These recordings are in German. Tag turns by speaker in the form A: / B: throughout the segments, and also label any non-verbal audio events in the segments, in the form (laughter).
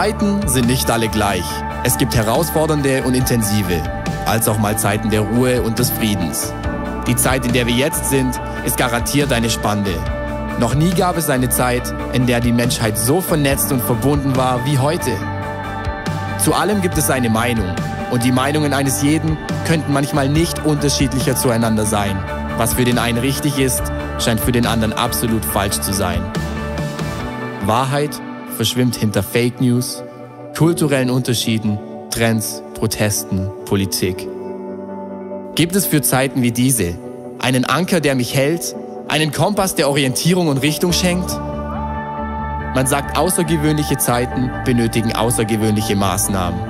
A: Zeiten sind nicht alle gleich. Es gibt herausfordernde und intensive, als auch mal Zeiten der Ruhe und des Friedens. Die Zeit, in der wir jetzt sind, ist garantiert eine spannende. Noch nie gab es eine Zeit, in der die Menschheit so vernetzt und verbunden war wie heute. Zu allem gibt es eine Meinung und die Meinungen eines jeden könnten manchmal nicht unterschiedlicher zueinander sein. Was für den einen richtig ist, scheint für den anderen absolut falsch zu sein. Wahrheit verschwimmt hinter Fake News, kulturellen Unterschieden, Trends, Protesten, Politik. Gibt es für Zeiten wie diese einen Anker, der mich hält, einen Kompass, der Orientierung und Richtung schenkt? Man sagt, außergewöhnliche Zeiten benötigen außergewöhnliche Maßnahmen.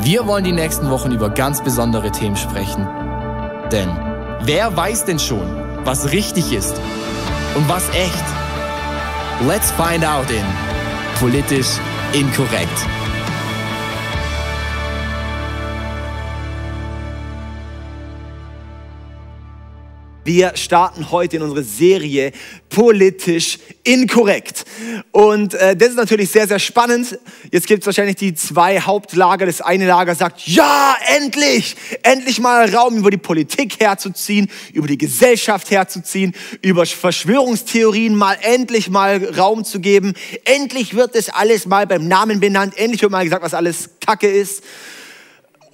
A: Wir wollen die nächsten Wochen über ganz besondere Themen sprechen. Denn wer weiß denn schon, was richtig ist und was echt? Let's find out in Politisch Inkorrekt.
B: Wir starten heute in unsere Serie politisch inkorrekt. Und äh, das ist natürlich sehr, sehr spannend. Jetzt gibt es wahrscheinlich die zwei Hauptlager. Das eine Lager sagt, ja, endlich, endlich mal Raum über die Politik herzuziehen, über die Gesellschaft herzuziehen, über Verschwörungstheorien mal endlich mal Raum zu geben. Endlich wird das alles mal beim Namen benannt. Endlich wird mal gesagt, was alles Kacke ist.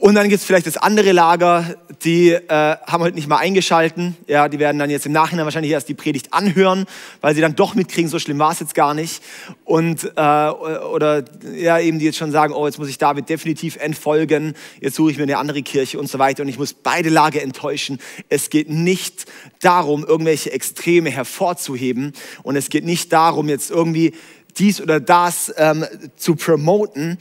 B: Und dann gibt es vielleicht das andere Lager, die äh, haben halt nicht mal eingeschalten. Ja, die werden dann jetzt im Nachhinein wahrscheinlich erst die Predigt anhören, weil sie dann doch mitkriegen, so schlimm war es jetzt gar nicht. Und, äh, oder ja, eben die jetzt schon sagen, oh, jetzt muss ich David definitiv entfolgen, jetzt suche ich mir eine andere Kirche und so weiter. Und ich muss beide Lager enttäuschen. Es geht nicht darum, irgendwelche Extreme hervorzuheben. Und es geht nicht darum, jetzt irgendwie dies oder das ähm, zu promoten,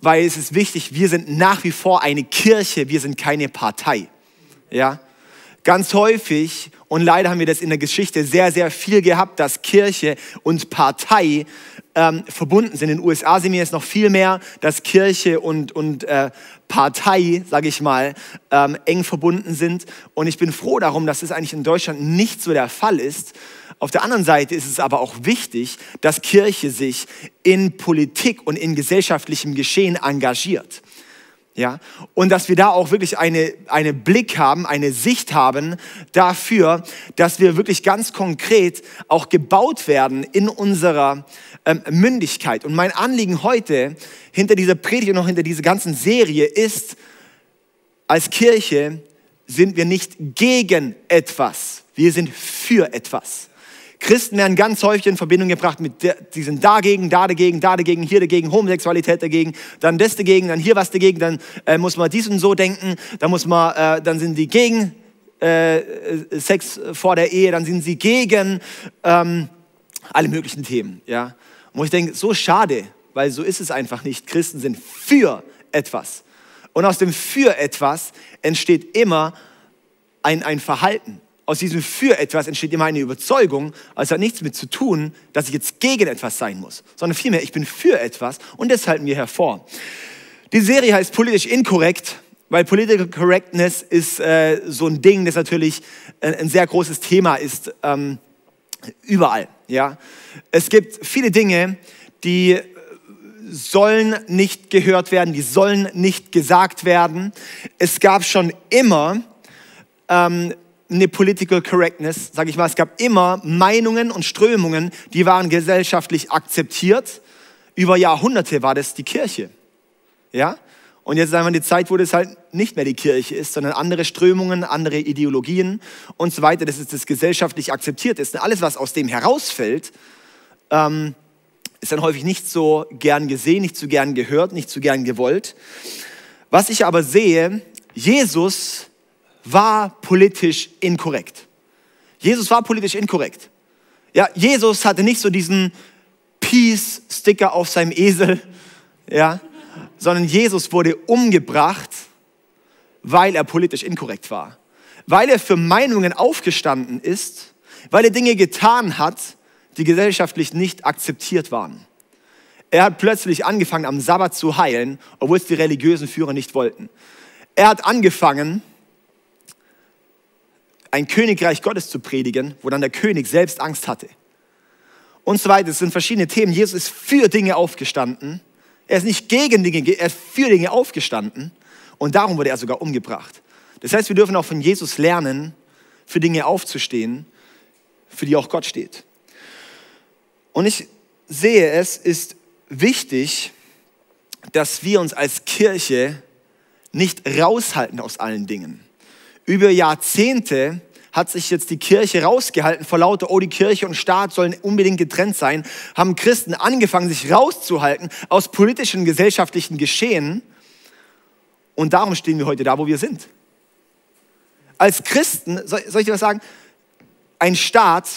B: weil es ist wichtig, wir sind nach wie vor eine Kirche, wir sind keine Partei. Ja? Ganz häufig, und leider haben wir das in der Geschichte sehr, sehr viel gehabt, dass Kirche und Partei ähm, verbunden sind. In den USA sehen wir jetzt noch viel mehr, dass Kirche und, und äh, Partei, sage ich mal, ähm, eng verbunden sind. Und ich bin froh darum, dass es eigentlich in Deutschland nicht so der Fall ist, auf der anderen Seite ist es aber auch wichtig, dass Kirche sich in Politik und in gesellschaftlichem Geschehen engagiert. Ja, und dass wir da auch wirklich eine, eine Blick haben, eine Sicht haben dafür, dass wir wirklich ganz konkret auch gebaut werden in unserer ähm, Mündigkeit. Und mein Anliegen heute hinter dieser Predigt und noch hinter dieser ganzen Serie ist, als Kirche sind wir nicht gegen etwas, wir sind für etwas. Christen werden ganz häufig in Verbindung gebracht mit, die sind dagegen, da dagegen, da dagegen, hier dagegen, Homosexualität dagegen, dann das dagegen, dann hier was dagegen, dann äh, muss man dies und so denken, dann muss man, äh, dann sind die gegen äh, Sex vor der Ehe, dann sind sie gegen ähm, alle möglichen Themen, ja. Und ich denke, so schade, weil so ist es einfach nicht. Christen sind für etwas. Und aus dem für etwas entsteht immer ein, ein Verhalten aus diesem für etwas entsteht immer eine Überzeugung, also es hat nichts mit zu tun, dass ich jetzt gegen etwas sein muss, sondern vielmehr, ich bin für etwas und das halten wir hervor. Die Serie heißt politisch inkorrekt, weil Political Correctness ist äh, so ein Ding, das natürlich ein, ein sehr großes Thema ist, ähm, überall. Ja? Es gibt viele Dinge, die sollen nicht gehört werden, die sollen nicht gesagt werden. Es gab schon immer ähm, eine Political Correctness, sage ich mal. Es gab immer Meinungen und Strömungen, die waren gesellschaftlich akzeptiert. Über Jahrhunderte war das die Kirche. Ja? Und jetzt ist einfach die Zeit, wo das halt nicht mehr die Kirche ist, sondern andere Strömungen, andere Ideologien und so weiter. Das ist das gesellschaftlich akzeptiert ist. Und alles, was aus dem herausfällt, ähm, ist dann häufig nicht so gern gesehen, nicht so gern gehört, nicht so gern gewollt. Was ich aber sehe, Jesus war politisch inkorrekt. Jesus war politisch inkorrekt. Ja, Jesus hatte nicht so diesen Peace-Sticker auf seinem Esel, ja, sondern Jesus wurde umgebracht, weil er politisch inkorrekt war. Weil er für Meinungen aufgestanden ist, weil er Dinge getan hat, die gesellschaftlich nicht akzeptiert waren. Er hat plötzlich angefangen, am Sabbat zu heilen, obwohl es die religiösen Führer nicht wollten. Er hat angefangen, ein Königreich Gottes zu predigen, wo dann der König selbst Angst hatte. Und so weiter. Es sind verschiedene Themen. Jesus ist für Dinge aufgestanden. Er ist nicht gegen Dinge, er ist für Dinge aufgestanden und darum wurde er sogar umgebracht. Das heißt, wir dürfen auch von Jesus lernen, für Dinge aufzustehen, für die auch Gott steht. Und ich sehe, es ist wichtig, dass wir uns als Kirche nicht raushalten aus allen Dingen. Über Jahrzehnte hat sich jetzt die Kirche rausgehalten vor lauter, oh, die Kirche und Staat sollen unbedingt getrennt sein, haben Christen angefangen, sich rauszuhalten aus politischen, gesellschaftlichen Geschehen. Und darum stehen wir heute da, wo wir sind. Als Christen, soll, ich dir was sagen? Ein Staat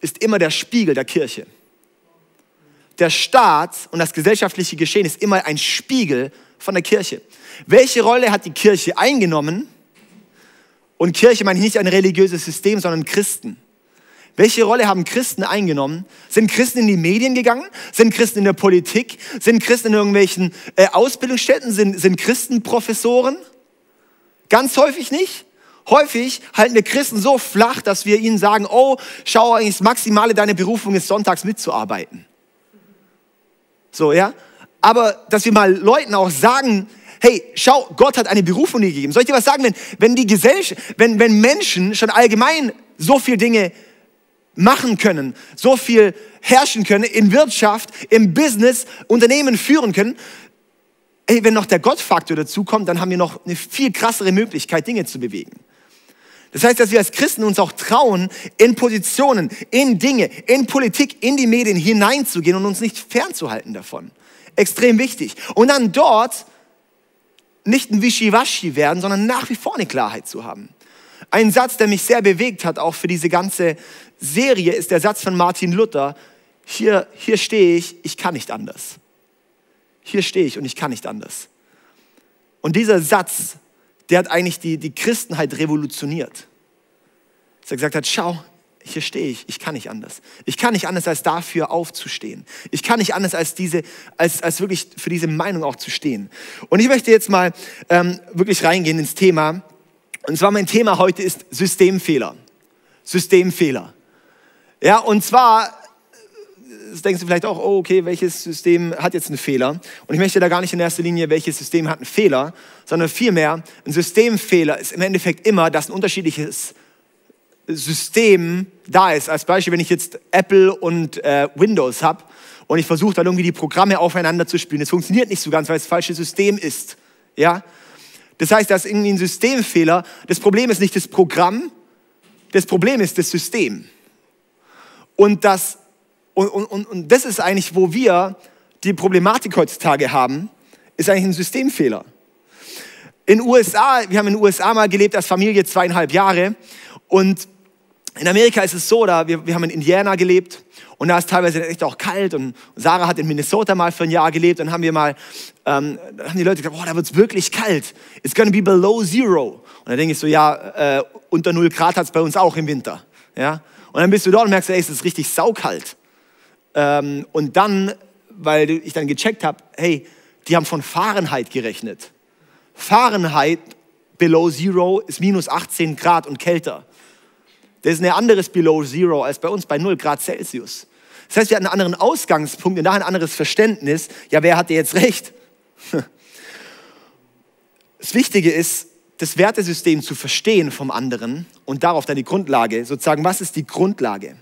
B: ist immer der Spiegel der Kirche. Der Staat und das gesellschaftliche Geschehen ist immer ein Spiegel von der Kirche. Welche Rolle hat die Kirche eingenommen? Und Kirche meine ich nicht ein religiöses System, sondern Christen. Welche Rolle haben Christen eingenommen? Sind Christen in die Medien gegangen? Sind Christen in der Politik? Sind Christen in irgendwelchen äh, Ausbildungsstätten? Sind, sind Christen Professoren? Ganz häufig nicht. Häufig halten wir Christen so flach, dass wir ihnen sagen, oh, schau, eigentlich das Maximale deine Berufung ist, sonntags mitzuarbeiten. So, ja? Aber dass wir mal Leuten auch sagen, hey, schau, Gott hat eine Berufung dir gegeben. Soll ich dir was sagen? Wenn, wenn die Gesellschaft, wenn, wenn Menschen schon allgemein so viele Dinge machen können, so viel herrschen können in Wirtschaft, im Business, Unternehmen führen können, ey, wenn noch der Gottfaktor dazu kommt, dann haben wir noch eine viel krassere Möglichkeit, Dinge zu bewegen. Das heißt, dass wir als Christen uns auch trauen, in Positionen, in Dinge, in Politik, in die Medien hineinzugehen und uns nicht fernzuhalten davon. Extrem wichtig. Und dann dort nicht ein Wischiwaschi werden, sondern nach wie vor eine Klarheit zu haben. Ein Satz, der mich sehr bewegt hat, auch für diese ganze Serie, ist der Satz von Martin Luther. Hier, hier stehe ich, ich kann nicht anders. Hier stehe ich und ich kann nicht anders. Und dieser Satz, der hat eigentlich die, die Christenheit revolutioniert. Dass er gesagt hat, schau, hier stehe ich, ich kann nicht anders. Ich kann nicht anders, als dafür aufzustehen. Ich kann nicht anders, als, diese, als, als wirklich für diese Meinung auch zu stehen. Und ich möchte jetzt mal ähm, wirklich reingehen ins Thema. Und zwar mein Thema heute ist Systemfehler. Systemfehler. Ja, und zwar denkst du vielleicht auch, oh, okay, welches System hat jetzt einen Fehler? Und ich möchte da gar nicht in erster Linie, welches System hat einen Fehler, sondern vielmehr, ein Systemfehler ist im Endeffekt immer, dass ein unterschiedliches System da ist. Als Beispiel, wenn ich jetzt Apple und äh, Windows habe und ich versuche dann irgendwie die Programme aufeinander zu spielen. Das funktioniert nicht so ganz, weil es das falsche System ist. Ja? Das heißt, da ist irgendwie ein Systemfehler. Das Problem ist nicht das Programm, das Problem ist das System. Und das, und, und, und das ist eigentlich, wo wir die Problematik heutzutage haben, ist eigentlich ein Systemfehler. In USA, wir haben in den USA mal gelebt als Familie zweieinhalb Jahre und in Amerika ist es so, da wir, wir haben in Indiana gelebt und da ist teilweise echt auch kalt und Sarah hat in Minnesota mal für ein Jahr gelebt und haben wir mal, ähm, haben die Leute gesagt, boah, da es wirklich kalt. It's gonna be below zero. Und da denke ich so, ja, äh, unter null Grad hat es bei uns auch im Winter. Ja? Und dann bist du dort und merkst, ey, es ist richtig saukalt. Ähm, und dann, weil ich dann gecheckt habe, hey, die haben von Fahrenheit gerechnet. Fahrenheit below zero ist minus 18 Grad und kälter. Das ist ein anderes Below Zero als bei uns bei 0 Grad Celsius. Das heißt, wir hatten einen anderen Ausgangspunkt und da ein anderes Verständnis. Ja, wer hatte jetzt recht? (laughs) Das Wichtige ist, das Wertesystem zu verstehen vom anderen und darauf dann die Grundlage, sozusagen, was ist die Grundlage?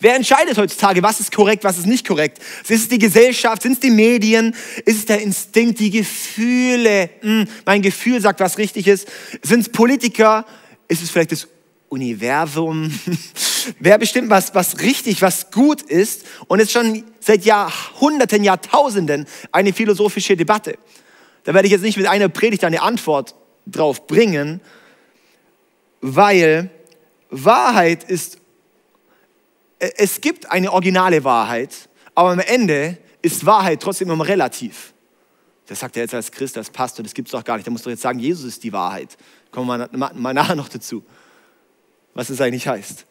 B: Wer entscheidet heutzutage, was ist korrekt, was ist nicht korrekt? Ist es die Gesellschaft, sind es die Medien, ist es der Instinkt, die Gefühle? Hm, mein Gefühl sagt, was richtig ist. Sind es Politiker? Ist es vielleicht das Universum. (laughs) Wer bestimmt, was, was richtig, was gut ist? Und es ist schon seit Jahrhunderten, Jahrtausenden eine philosophische Debatte. Da werde ich jetzt nicht mit einer Predigt eine Antwort drauf bringen, weil Wahrheit ist, es gibt eine originale Wahrheit, aber am Ende ist Wahrheit trotzdem immer relativ. Das sagt er jetzt als Christ, als Pastor, das gibt es doch gar nicht. Da musst du jetzt sagen, Jesus ist die Wahrheit. Kommen wir mal, mal nachher noch dazu was es eigentlich heißt.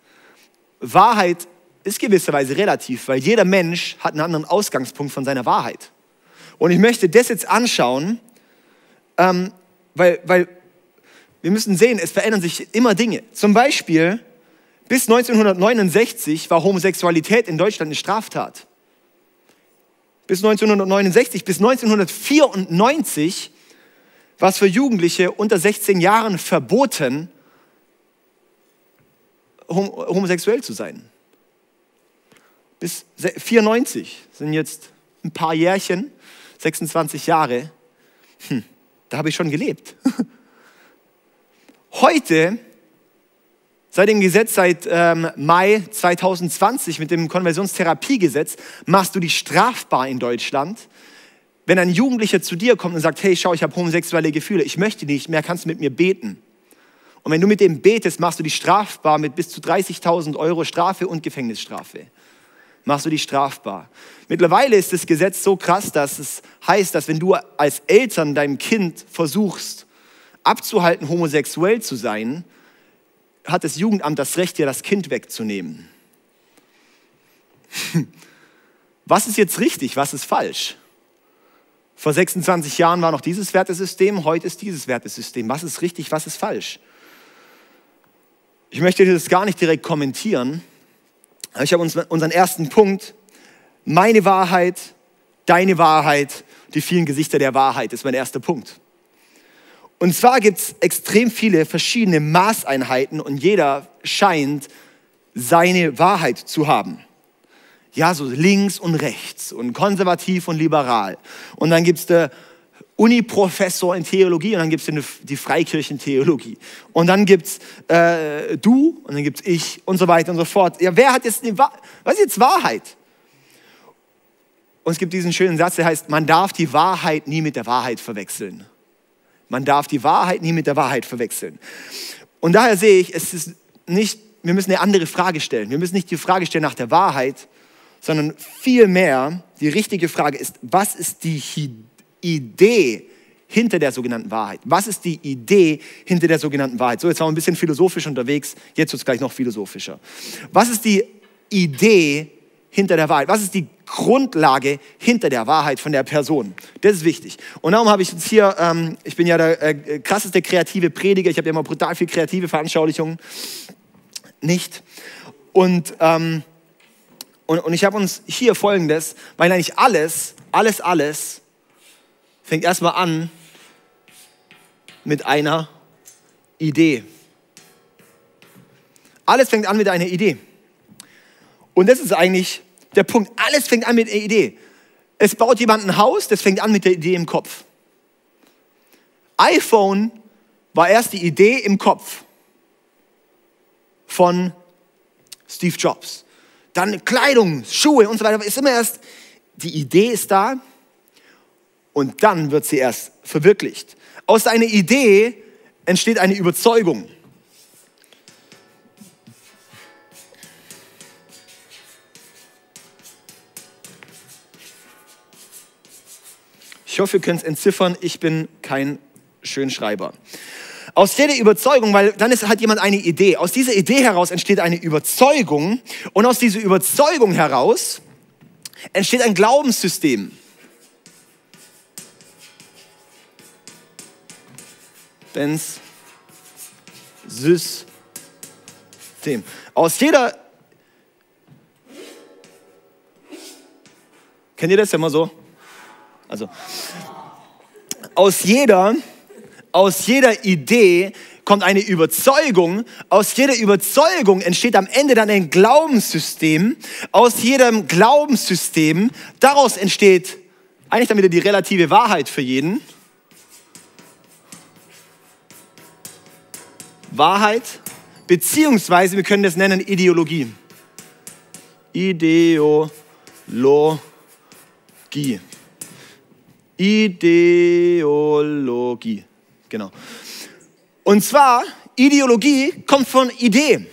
B: Wahrheit ist gewisserweise relativ, weil jeder Mensch hat einen anderen Ausgangspunkt von seiner Wahrheit. Und ich möchte das jetzt anschauen, ähm, weil, weil wir müssen sehen, es verändern sich immer Dinge. Zum Beispiel, bis 1969 war Homosexualität in Deutschland eine Straftat. bis 1969, bis 1994 war es für Jugendliche unter 16 Jahren verboten, homosexuell zu sein. Bis 94 sind jetzt ein paar Jährchen, 26 Jahre. Hm, da habe ich schon gelebt. (laughs) Heute, seit dem Gesetz, seit ähm, Mai 2020 mit dem Konversionstherapiegesetz, machst du dich strafbar in Deutschland. Wenn ein Jugendlicher zu dir kommt und sagt, hey, schau, ich habe homosexuelle Gefühle, ich möchte nicht mehr, kannst du mit mir beten. Und wenn du mit dem betest, machst du dich strafbar mit bis zu 30.000 Euro Strafe und Gefängnisstrafe. Machst du dich strafbar. Mittlerweile ist das Gesetz so krass, dass es heißt, dass wenn du als Eltern deinem Kind versuchst, abzuhalten, homosexuell zu sein, hat das Jugendamt das Recht, dir das Kind wegzunehmen. (laughs) Was ist jetzt richtig, was ist falsch? Vor 26 Jahren war noch dieses Wertesystem, heute ist dieses Wertesystem. Was ist richtig, was ist falsch? Ich möchte das gar nicht direkt kommentieren. Ich habe unseren ersten Punkt. Meine Wahrheit, deine Wahrheit, die vielen Gesichter der Wahrheit ist mein erster Punkt. Und zwar gibt es extrem viele verschiedene Maßeinheiten und jeder scheint seine Wahrheit zu haben. Ja, so links und rechts und konservativ und liberal. Und dann gibt es Uni-Professor in Theologie und dann gibt es die Freikirchentheologie. Und dann gibt es äh, du und dann gibt es ich und so weiter und so fort. Ja, wer hat jetzt, eine, was ist jetzt Wahrheit? Und es gibt diesen schönen Satz, der heißt, man darf die Wahrheit nie mit der Wahrheit verwechseln. Man darf die Wahrheit nie mit der Wahrheit verwechseln. Und daher sehe ich, es ist nicht, wir müssen eine andere Frage stellen. Wir müssen nicht die Frage stellen nach der Wahrheit, sondern vielmehr die richtige Frage ist, was ist die Idee hinter der sogenannten Wahrheit? Was ist die Idee hinter der sogenannten Wahrheit? So, jetzt waren wir ein bisschen philosophisch unterwegs, jetzt wird es gleich noch philosophischer. Was ist die Idee hinter der Wahrheit? Was ist die Grundlage hinter der Wahrheit von der Person? Das ist wichtig. Und darum habe ich jetzt hier, ähm, ich bin ja der äh, krasseste kreative Prediger, ich habe ja immer brutal viel kreative Veranschaulichungen. Nicht. Und, ähm, und, und ich habe uns hier folgendes, weil eigentlich alles, alles, alles fängt erstmal an mit einer Idee. Alles fängt an mit einer Idee. Und das ist eigentlich der Punkt. Alles fängt an mit einer Idee. Es baut jemand ein Haus, das fängt an mit der Idee im Kopf. iPhone war erst die Idee im Kopf von Steve Jobs. Dann Kleidung, Schuhe und so weiter. Ist immer erst, die Idee ist da, und dann wird sie erst verwirklicht. Aus einer Idee entsteht eine Überzeugung. Ich hoffe, ihr könnt es entziffern, ich bin kein Schönschreiber. Aus jeder Überzeugung, weil dann ist, hat jemand eine Idee. Aus dieser Idee heraus entsteht eine Überzeugung und aus dieser Überzeugung heraus entsteht ein Glaubenssystem. System. Aus jeder. Kennt ihr das ja mal so? Also, aus jeder, aus jeder Idee kommt eine Überzeugung. Aus jeder Überzeugung entsteht am Ende dann ein Glaubenssystem. Aus jedem Glaubenssystem, daraus entsteht eigentlich dann wieder die relative Wahrheit für jeden. Wahrheit, beziehungsweise wir können das nennen Ideologie. Ideologie. Ideologie. Genau. Und zwar, Ideologie kommt von Idee.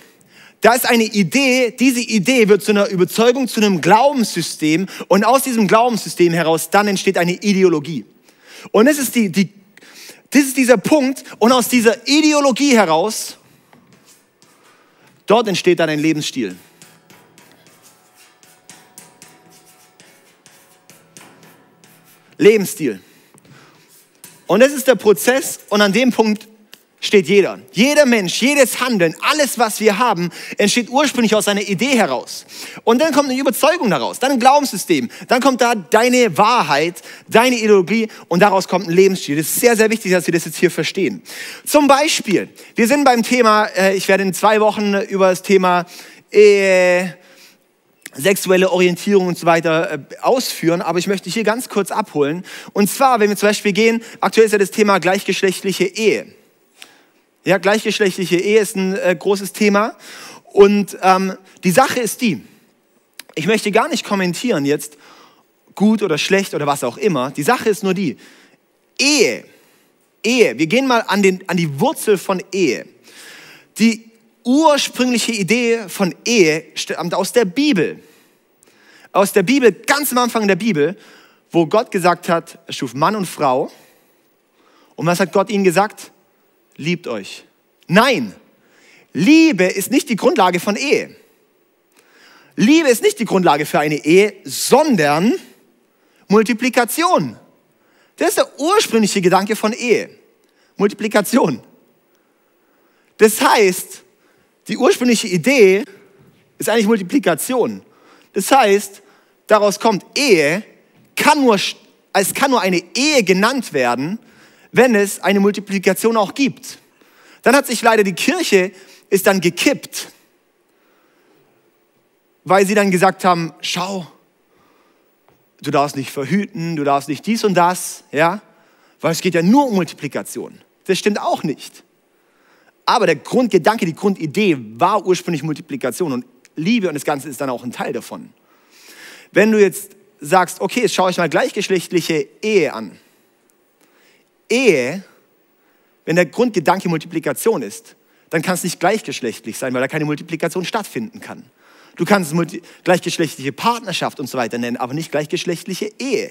B: Da ist eine Idee, diese Idee wird zu einer Überzeugung, zu einem Glaubenssystem und aus diesem Glaubenssystem heraus dann entsteht eine Ideologie. Und das ist die, die das ist dieser Punkt und aus dieser Ideologie heraus, dort entsteht dann ein Lebensstil. Lebensstil. Und das ist der Prozess und an dem Punkt versteht jeder. Jeder Mensch, jedes Handeln, alles, was wir haben, entsteht ursprünglich aus einer Idee heraus. Und dann kommt eine Überzeugung daraus, dann ein Glaubenssystem, dann kommt da deine Wahrheit, deine Ideologie und daraus kommt ein Lebensstil. Das ist sehr, sehr wichtig, dass wir das jetzt hier verstehen. Zum Beispiel, wir sind beim Thema, äh, ich werde in zwei Wochen über das Thema Ehe, sexuelle Orientierung und so weiter äh, ausführen, aber ich möchte hier ganz kurz abholen. Und zwar, wenn wir zum Beispiel gehen, aktuell ist ja das Thema gleichgeschlechtliche Ehe. Ja, gleichgeschlechtliche Ehe ist ein äh, großes Thema. Und ähm, die Sache ist die, ich möchte gar nicht kommentieren jetzt, gut oder schlecht oder was auch immer. Die Sache ist nur die, Ehe, Ehe, wir gehen mal an, den, an die Wurzel von Ehe. Die ursprüngliche Idee von Ehe stammt aus der Bibel. Aus der Bibel, ganz am Anfang der Bibel, wo Gott gesagt hat, er schuf Mann und Frau. Und was hat Gott ihnen gesagt? Liebt euch. Nein, Liebe ist nicht die Grundlage von Ehe. Liebe ist nicht die Grundlage für eine Ehe, sondern Multiplikation. Das ist der ursprüngliche Gedanke von Ehe. Multiplikation. Das heißt, die ursprüngliche Idee ist eigentlich Multiplikation. Das heißt, daraus kommt Ehe, kann nur, es kann nur eine Ehe genannt werden, wenn es eine Multiplikation auch gibt. Dann hat sich leider die Kirche, ist dann gekippt, weil sie dann gesagt haben, schau, du darfst nicht verhüten, du darfst nicht dies und das, ja, weil es geht ja nur um Multiplikation. Das stimmt auch nicht. Aber der Grundgedanke, die Grundidee war ursprünglich Multiplikation und Liebe und das Ganze ist dann auch ein Teil davon. Wenn du jetzt sagst, okay, jetzt schaue ich mal gleichgeschlechtliche Ehe an. Ehe, wenn der Grundgedanke Multiplikation ist, dann kann es nicht gleichgeschlechtlich sein, weil da keine Multiplikation stattfinden kann. Du kannst es gleichgeschlechtliche Partnerschaft und so weiter nennen, aber nicht gleichgeschlechtliche Ehe.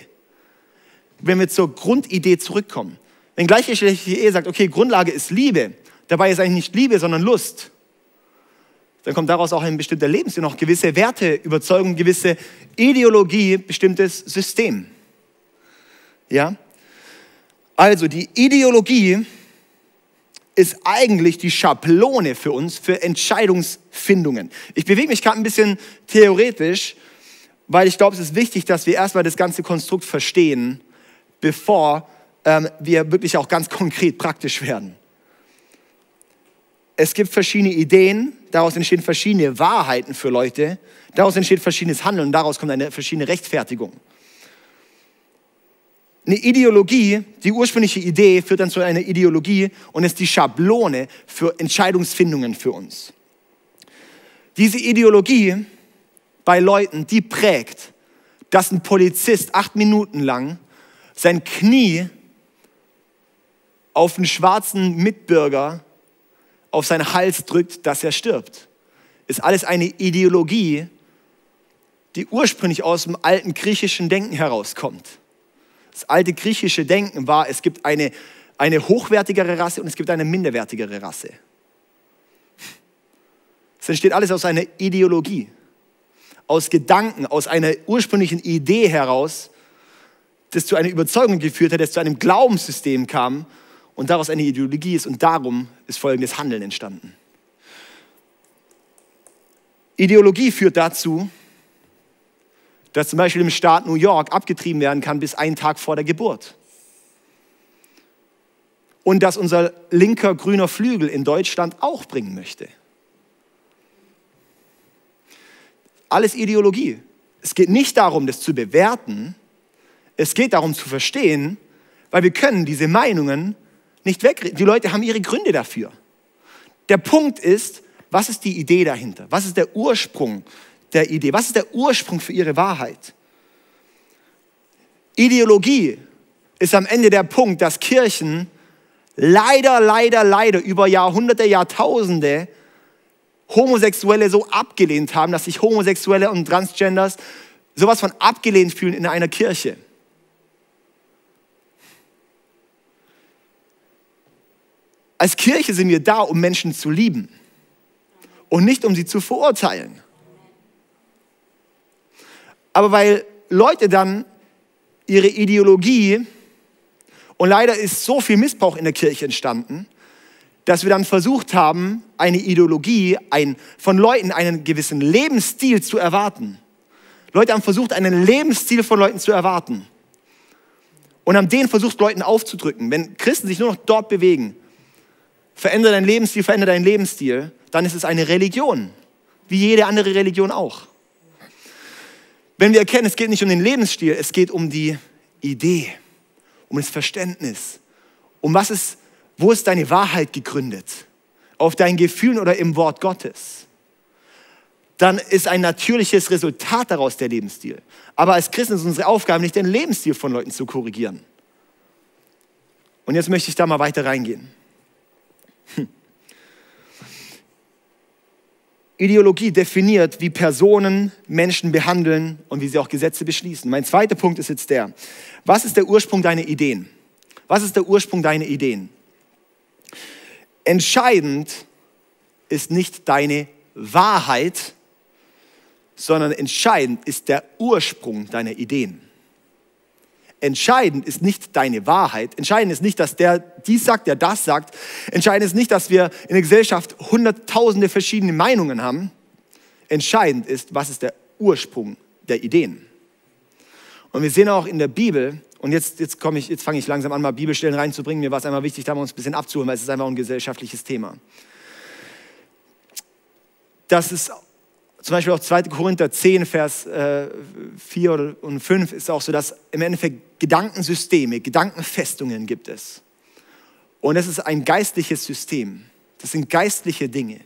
B: Wenn wir zur Grundidee zurückkommen. Wenn gleichgeschlechtliche Ehe sagt, okay, Grundlage ist Liebe, Dabei ist eigentlich nicht Liebe, sondern Lust. Dann kommt daraus auch ein bestimmter Lebensstil, noch gewisse Werte, Überzeugung, gewisse Ideologie, bestimmtes System. Ja? Also die Ideologie ist eigentlich die Schablone für uns, für Entscheidungsfindungen. Ich bewege mich gerade ein bisschen theoretisch, weil ich glaube, es ist wichtig, dass wir erstmal das ganze Konstrukt verstehen, bevor ähm, wir wirklich auch ganz konkret praktisch werden es gibt verschiedene Ideen, daraus entstehen verschiedene Wahrheiten für Leute, daraus entsteht verschiedenes Handeln daraus kommt eine verschiedene Rechtfertigung. Eine Ideologie, die ursprüngliche Idee führt dann zu einer Ideologie und ist die Schablone für Entscheidungsfindungen für uns. Diese Ideologie bei Leuten, die prägt, dass ein Polizist acht Minuten lang sein Knie auf einen schwarzen Mitbürger auf seinen Hals drückt, dass er stirbt. Ist alles eine Ideologie, die ursprünglich aus dem alten griechischen Denken herauskommt. Das alte griechische Denken war, es gibt eine, eine hochwertigere Rasse und es gibt eine minderwertigere Rasse. Es entsteht alles aus einer Ideologie, aus Gedanken, aus einer ursprünglichen Idee heraus, das zu einer Überzeugung geführt hat, das zu einem Glaubenssystem kam und daraus eine Ideologie ist und darum ist folgendes Handeln entstanden. Ideologie führt dazu, dass zum Beispiel im Staat New York abgetrieben werden kann bis einen Tag vor der Geburt. Und dass unser linker grüner Flügel in Deutschland auch bringen möchte. Alles Ideologie. Es geht nicht darum, das zu bewerten. Es geht darum zu verstehen, weil wir können diese Meinungen nicht wegreden. Die Leute haben ihre Gründe dafür. Der Punkt ist, was ist die Idee dahinter? Was ist der Ursprung der Idee? Was ist der Ursprung für ihre Wahrheit? Ideologie ist am Ende der Punkt, dass Kirchen leider, leider, leider über Jahrhunderte, Jahrtausende Homosexuelle so abgelehnt haben, dass sich Homosexuelle und Transgenders sowas von abgelehnt fühlen in einer Kirche. Als Kirche sind wir da, um Menschen zu lieben und nicht um sie zu verurteilen. Aber weil Leute dann ihre Ideologie, und leider ist so viel Missbrauch in der Kirche entstanden, dass wir dann versucht haben, eine Ideologie, ein, von Leuten einen gewissen Lebensstil zu erwarten. Leute haben versucht, einen Lebensstil von Leuten zu erwarten. Und haben den versucht, Leuten aufzudrücken. Wenn Christen sich nur noch dort bewegen, verändere deinen Lebensstil, verändere deinen Lebensstil, dann ist es eine Religion. Wie jede andere Religion auch. Wenn wir erkennen, es geht nicht um den Lebensstil, es geht um die Idee, um das Verständnis. Um was ist, wo ist deine Wahrheit gegründet? Auf deinen Gefühlen oder im Wort Gottes? Dann ist ein natürliches Resultat daraus der Lebensstil. Aber als Christen ist unsere Aufgabe nicht, den Lebensstil von Leuten zu korrigieren. Und jetzt möchte ich da mal weiter reingehen. Hm. Ideologie definiert, wie Personen Menschen behandeln und wie sie auch Gesetze beschließen. Mein zweiter Punkt ist jetzt der, was ist der Ursprung deiner Ideen? Was ist der Ursprung deiner Ideen? Entscheidend ist nicht deine Wahrheit, sondern entscheidend ist der Ursprung deiner Ideen. Entscheidend ist nicht deine Wahrheit. Entscheidend ist nicht, dass der dies sagt, der das sagt. Entscheidend ist nicht, dass wir in der Gesellschaft hunderttausende verschiedene Meinungen haben. Entscheidend ist, was ist der Ursprung der Ideen. Und wir sehen auch in der Bibel, und jetzt, jetzt, ich, jetzt fange ich langsam an, mal Bibelstellen reinzubringen. Mir war es einmal wichtig, da mal uns ein bisschen abzuholen, weil es ist einfach ein gesellschaftliches Thema. Dass es zum Beispiel auch 2. Korinther 10, Vers äh, 4 und 5 ist auch so, dass im Endeffekt Gedankensysteme, Gedankenfestungen gibt es. Und es ist ein geistliches System. Das sind geistliche Dinge.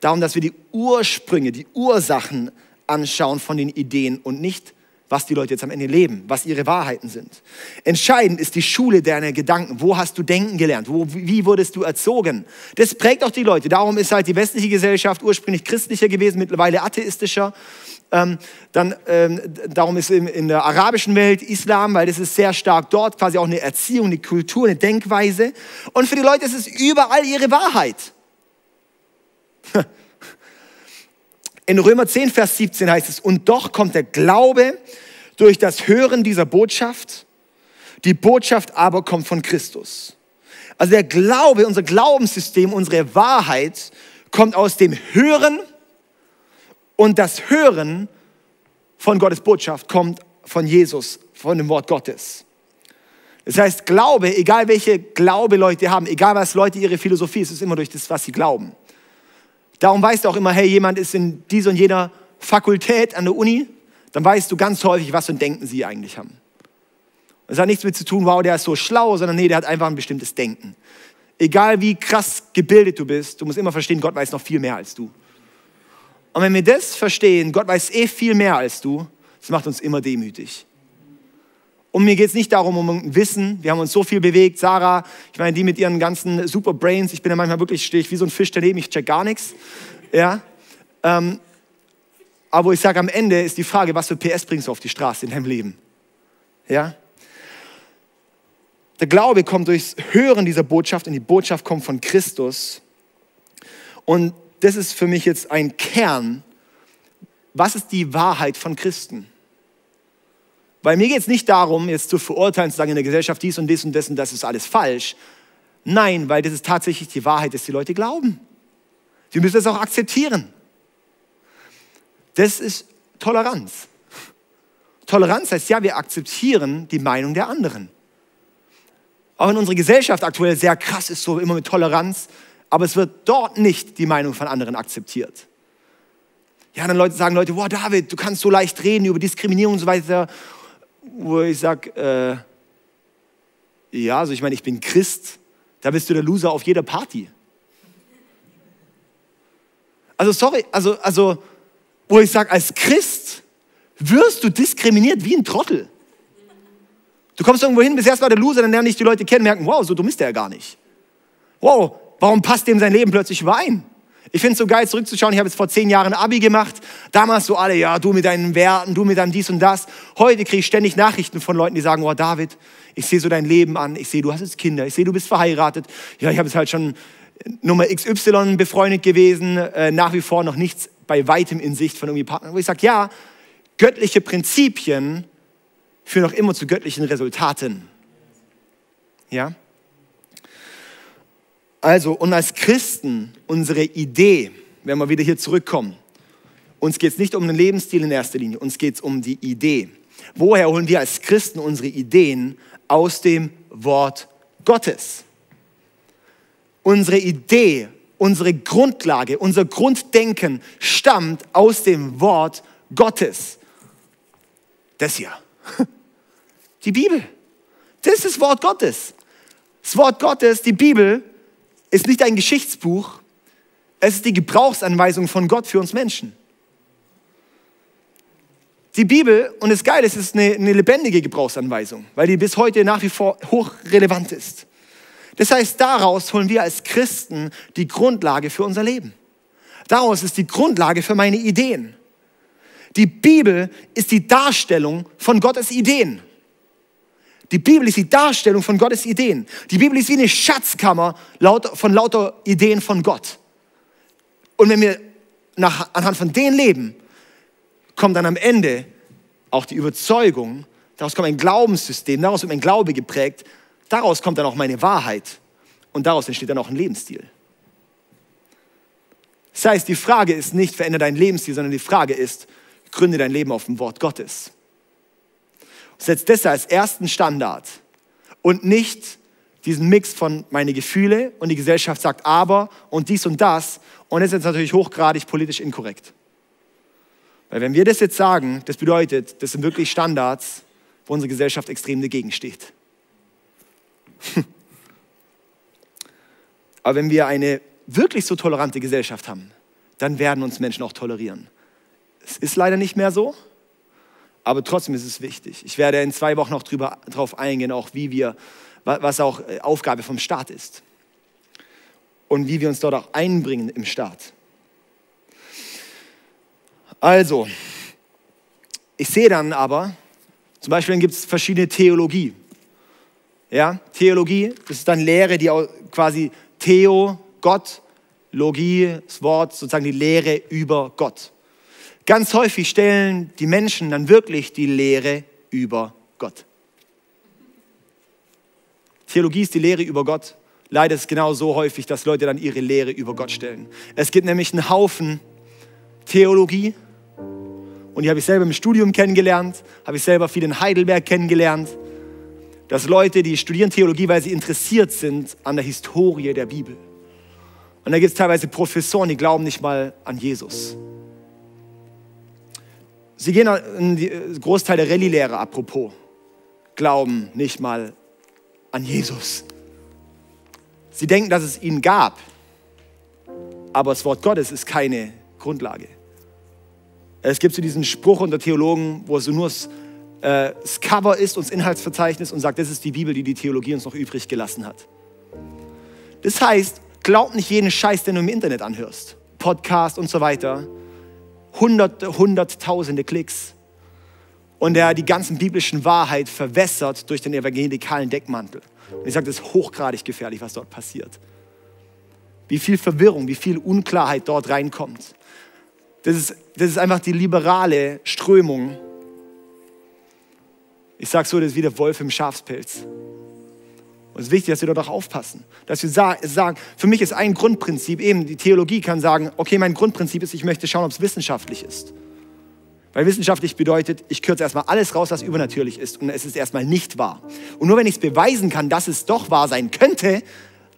B: Darum, dass wir die Ursprünge, die Ursachen anschauen von den Ideen und nicht was die Leute jetzt am Ende leben, was ihre Wahrheiten sind. Entscheidend ist die Schule deiner Gedanken. Wo hast du denken gelernt? Wo, wie wurdest du erzogen? Das prägt auch die Leute. Darum ist halt die westliche Gesellschaft ursprünglich christlicher gewesen, mittlerweile atheistischer. Ähm, dann, ähm, darum ist in, in der arabischen Welt Islam, weil das ist sehr stark dort, quasi auch eine Erziehung, eine Kultur, eine Denkweise. Und für die Leute ist es überall ihre Wahrheit. (laughs) In Römer 10, Vers 17 heißt es, und doch kommt der Glaube durch das Hören dieser Botschaft. Die Botschaft aber kommt von Christus. Also der Glaube, unser Glaubenssystem, unsere Wahrheit kommt aus dem Hören und das Hören von Gottes Botschaft kommt von Jesus, von dem Wort Gottes. Das heißt, Glaube, egal welche Glaube Leute haben, egal was Leute ihre Philosophie ist, ist immer durch das, was sie glauben. Darum weißt du auch immer, hey, jemand ist in dieser und jener Fakultät an der Uni, dann weißt du ganz häufig, was für ein Denken sie eigentlich haben. Das hat nichts mit zu tun, wow, der ist so schlau, sondern nee, der hat einfach ein bestimmtes Denken. Egal wie krass gebildet du bist, du musst immer verstehen, Gott weiß noch viel mehr als du. Und wenn wir das verstehen, Gott weiß eh viel mehr als du, das macht uns immer demütig. Und mir geht es nicht darum, um Wissen. Wir haben uns so viel bewegt. Sarah, ich meine, die mit ihren ganzen super Brains, ich bin ja manchmal wirklich, stehe ich wie so ein Fisch daneben, ich check gar nichts. Ja. Ähm, aber ich sage, am Ende ist die Frage, was für PS bringst du auf die Straße in deinem Leben? Ja. Der Glaube kommt durchs Hören dieser Botschaft und die Botschaft kommt von Christus. Und das ist für mich jetzt ein Kern. Was ist die Wahrheit von Christen? Weil mir geht es nicht darum, jetzt zu verurteilen, zu sagen, in der Gesellschaft dies und dies und das und das ist alles falsch. Nein, weil das ist tatsächlich die Wahrheit, dass die Leute glauben. Sie müssen das auch akzeptieren. Das ist Toleranz. Toleranz heißt ja, wir akzeptieren die Meinung der anderen. Auch in unserer Gesellschaft aktuell sehr krass ist so immer mit Toleranz, aber es wird dort nicht die Meinung von anderen akzeptiert. Ja, dann Leute sagen Leute, wow David, du kannst so leicht reden über Diskriminierung und so weiter wo ich sage, äh, ja, also ich meine, ich bin Christ, da bist du der Loser auf jeder Party. Also sorry, also, also wo ich sage, als Christ wirst du diskriminiert wie ein Trottel. Du kommst irgendwo hin, bist erstmal der Loser, dann lernen dich die Leute kennen, merken, wow, so dumm ist der ja gar nicht. Wow, warum passt dem sein Leben plötzlich überein? Ich finde es so geil zurückzuschauen. Ich habe jetzt vor zehn Jahren Abi gemacht. Damals so alle, ja, du mit deinen Werten, du mit deinem dies und das. Heute kriege ich ständig Nachrichten von Leuten, die sagen, oh David, ich sehe so dein Leben an. Ich sehe, du hast jetzt Kinder. Ich sehe, du bist verheiratet. Ja, ich habe jetzt halt schon Nummer XY befreundet gewesen. Äh, nach wie vor noch nichts bei weitem in Sicht von irgendwie Partnern. Wo ich sage, ja, göttliche Prinzipien führen auch immer zu göttlichen Resultaten. Ja? Also, und als Christen, unsere Idee, wenn wir wieder hier zurückkommen, uns geht es nicht um den Lebensstil in erster Linie, uns geht es um die Idee. Woher holen wir als Christen unsere Ideen? Aus dem Wort Gottes. Unsere Idee, unsere Grundlage, unser Grunddenken stammt aus dem Wort Gottes. Das hier. (laughs) Die Bibel. Das ist das Wort Gottes. Das Wort Gottes, die Bibel, ist nicht ein Geschichtsbuch, es ist die Gebrauchsanweisung von Gott für uns Menschen. Die Bibel, und das Geile ist, ist eine, eine lebendige Gebrauchsanweisung, weil die bis heute nach wie vor hochrelevant ist. Das heißt, daraus holen wir als Christen die Grundlage für unser Leben. Daraus ist die Grundlage für meine Ideen. Die Bibel ist die Darstellung von Gottes Ideen. Die Bibel ist die Darstellung von Gottes Ideen. Die Bibel ist wie eine Schatzkammer von lauter Ideen von Gott. Und wenn wir nach, anhand von denen leben, kommt dann am Ende auch die Überzeugung, daraus kommt ein Glaubenssystem, daraus wird mein Glaube geprägt, daraus kommt dann auch meine Wahrheit und daraus entsteht dann auch ein Lebensstil. Das heißt, die Frage ist nicht, verändere deinen Lebensstil, sondern die Frage ist, gründe dein Leben auf dem Wort Gottes. Setz das als ersten Standard und nicht diesen Mix von meine Gefühle und die Gesellschaft sagt aber und dies und das und das ist jetzt natürlich hochgradig politisch inkorrekt. Weil wenn wir das jetzt sagen, das bedeutet, das sind wirklich Standards, wo unsere Gesellschaft extrem dagegen steht. (laughs) Aber wenn wir eine wirklich so tolerante Gesellschaft haben, dann werden uns Menschen auch tolerieren. Es ist leider nicht mehr so, aber trotzdem ist es wichtig. Ich werde in zwei Wochen noch darauf eingehen, auch wie wir, was auch äh, Aufgabe vom Staat ist und wie wir uns dort auch einbringen im Staat. Also, ich sehe dann aber, zum Beispiel gibt es verschiedene Theologie. Ja, Theologie, das ist dann Lehre, die quasi Theo, Gott, Logie, das Wort, sozusagen die Lehre über Gott. Ganz häufig stellen die Menschen dann wirklich die Lehre über Gott. Theologie ist die Lehre über Gott. Leider ist es genau so häufig, dass Leute dann ihre Lehre über Gott stellen. Es gibt nämlich einen Haufen Theologie, und die habe ich selber im Studium kennengelernt, habe ich selber viel in Heidelberg kennengelernt, dass Leute, die studieren Theologie, weil sie interessiert sind an der Historie der Bibel. Und da gibt es teilweise Professoren, die glauben nicht mal an Jesus. Sie gehen in die äh, Großteil der Rallye-Lehre, apropos, glauben nicht mal an Jesus. Sie denken, dass es ihn gab, aber das Wort Gottes ist keine Grundlage. Es gibt so diesen Spruch unter Theologen, wo es so nur das, äh, das Cover ist und das Inhaltsverzeichnis und sagt, das ist die Bibel, die die Theologie uns noch übrig gelassen hat. Das heißt, glaub nicht jeden Scheiß, den du im Internet anhörst. Podcast und so weiter. Hunderte, hunderttausende Klicks. Und der die ganzen biblischen Wahrheit verwässert durch den evangelikalen Deckmantel. Und ich sage, das ist hochgradig gefährlich, was dort passiert. Wie viel Verwirrung, wie viel Unklarheit dort reinkommt. Das ist, das ist einfach die liberale Strömung. Ich sage so, das ist wie der Wolf im Schafspelz. Und es ist wichtig, dass wir dort auch aufpassen. Dass wir sagen, für mich ist ein Grundprinzip eben, die Theologie kann sagen, okay, mein Grundprinzip ist, ich möchte schauen, ob es wissenschaftlich ist. Weil wissenschaftlich bedeutet, ich kürze erstmal alles raus, was übernatürlich ist und es ist erstmal nicht wahr. Und nur wenn ich es beweisen kann, dass es doch wahr sein könnte,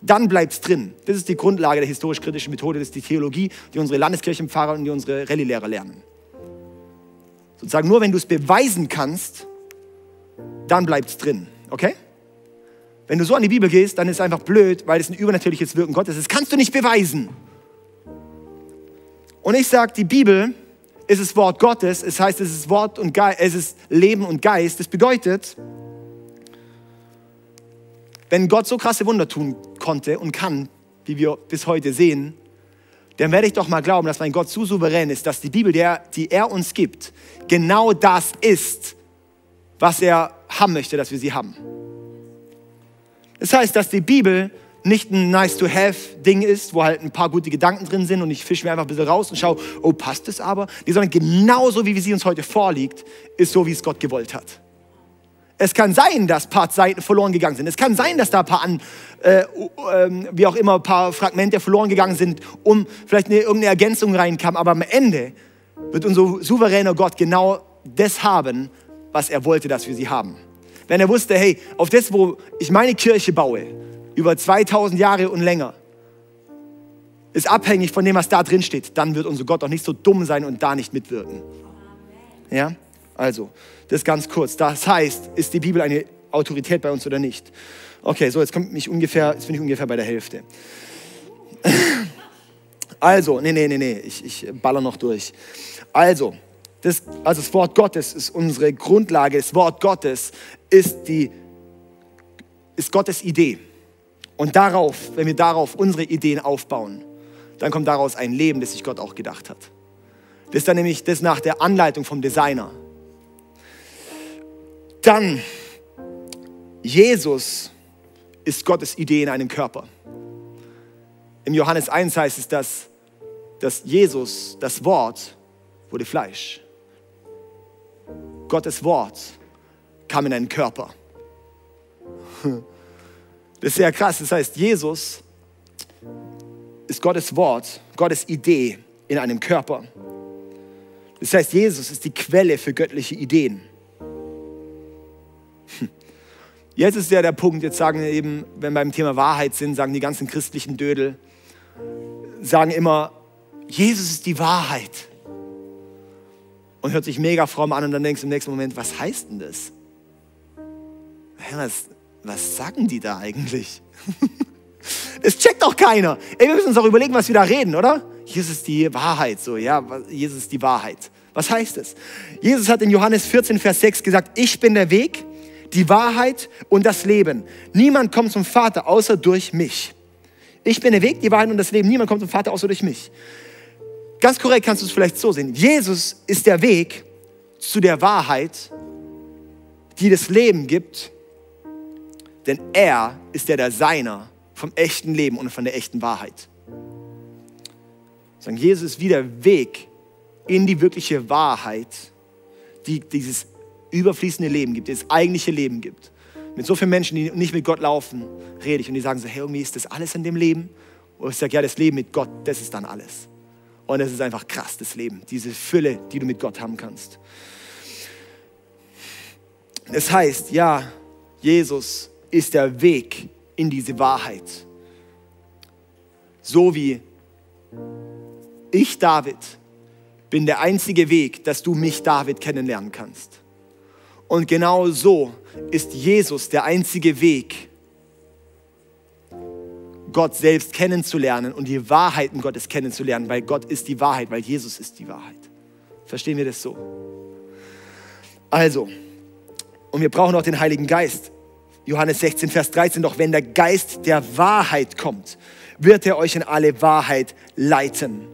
B: dann bleibt es drin. Das ist die Grundlage der historisch-kritischen Methode, das ist die Theologie, die unsere Landeskirchenpfarrer und die unsere Rallye-Lehrer lernen. Sozusagen nur wenn du es beweisen kannst, dann bleibt es drin. Okay? Wenn du so an die Bibel gehst, dann ist es einfach blöd, weil es ein übernatürliches Wirken Gottes ist. Das kannst du nicht beweisen. Und ich sage, die Bibel ist das Wort Gottes. Es heißt, es ist Wort und Geist, es ist Leben und Geist. Das bedeutet, wenn Gott so krasse Wunder tun konnte und kann, wie wir bis heute sehen, dann werde ich doch mal glauben, dass mein Gott so souverän ist, dass die Bibel, die er uns gibt, genau das ist, was er haben möchte, dass wir sie haben. Das heißt, dass die Bibel nicht ein Nice-to-have-Ding ist, wo halt ein paar gute Gedanken drin sind und ich fische mir einfach ein bisschen raus und schaue, oh, passt es aber? Nee, sondern genauso, wie sie uns heute vorliegt, ist so, wie es Gott gewollt hat. Es kann sein, dass ein paar Seiten verloren gegangen sind. Es kann sein, dass da ein paar, an, äh, äh, wie auch immer, ein paar Fragmente verloren gegangen sind, um vielleicht eine, irgendeine Ergänzung reinkam. Aber am Ende wird unser souveräner Gott genau das haben, was er wollte, dass wir sie haben. Wenn er wusste, hey, auf das, wo ich meine Kirche baue, über 2000 Jahre und länger, ist abhängig von dem, was da drin steht, dann wird unser Gott auch nicht so dumm sein und da nicht mitwirken. Ja? Also, das ganz kurz. Das heißt, ist die Bibel eine Autorität bei uns oder nicht? Okay, so, jetzt kommt mich ungefähr, jetzt bin ich ungefähr bei der Hälfte. (laughs) Also, nee, nee, nee, nee, ich, ich baller noch durch. Also, das, also das Wort Gottes ist unsere Grundlage. Das Wort Gottes ist, die, ist Gottes Idee. Und darauf, wenn wir darauf unsere Ideen aufbauen, dann kommt daraus ein Leben, das sich Gott auch gedacht hat. Das ist dann nämlich das nach der Anleitung vom Designer. Dann, Jesus ist Gottes Idee in einem Körper. Im Johannes 1 heißt es, dass, dass Jesus, das Wort, wurde Fleisch. Gottes Wort kam in einen Körper. Das ist sehr krass. Das heißt, Jesus ist Gottes Wort, Gottes Idee in einem Körper. Das heißt, Jesus ist die Quelle für göttliche Ideen. Jetzt ist ja der Punkt, jetzt sagen eben, wenn wir beim Thema Wahrheit sind, sagen die ganzen christlichen Dödel, sagen immer, Jesus ist die Wahrheit. Und hört sich mega fromm an und dann denkst du im nächsten Moment, was heißt denn das? Was, was sagen die da eigentlich? (laughs) Das checkt doch keiner. Ey, wir müssen uns auch überlegen, was wir da reden, oder? Jesus ist die Wahrheit, so, ja, Jesus ist die Wahrheit. Was heißt es? Jesus hat in Johannes 14, Vers 6 gesagt, ich bin der Weg, die Wahrheit und das Leben. Niemand kommt zum Vater außer durch mich. Ich bin der Weg, die Wahrheit und das Leben. Niemand kommt zum Vater außer durch mich. Ganz korrekt kannst du es vielleicht so sehen. Jesus ist der Weg zu der Wahrheit, die das Leben gibt, denn er ist der Designer vom echten Leben und von der echten Wahrheit. Sagen, Jesus ist wie der Weg in die wirkliche Wahrheit, die dieses überfließende Leben gibt, das eigentliche Leben gibt. Mit so vielen Menschen, die nicht mit Gott laufen, rede ich und die sagen so, hey, irgendwie ist das alles in dem Leben? Und ich sage, ja, das Leben mit Gott, das ist dann alles. Und es ist einfach krass, das Leben, diese Fülle, die du mit Gott haben kannst. Es heißt, ja, Jesus ist der Weg in diese Wahrheit. So wie ich, David, bin der einzige Weg, dass du mich, David, kennenlernen kannst. Und genau so ist Jesus der einzige Weg, Gott selbst kennenzulernen und die Wahrheiten Gottes kennenzulernen, weil Gott ist die Wahrheit, weil Jesus ist die Wahrheit. Verstehen wir das so? Also, und wir brauchen auch den Heiligen Geist. Johannes 16, Vers 13, doch wenn der Geist der Wahrheit kommt, wird er euch in alle Wahrheit leiten.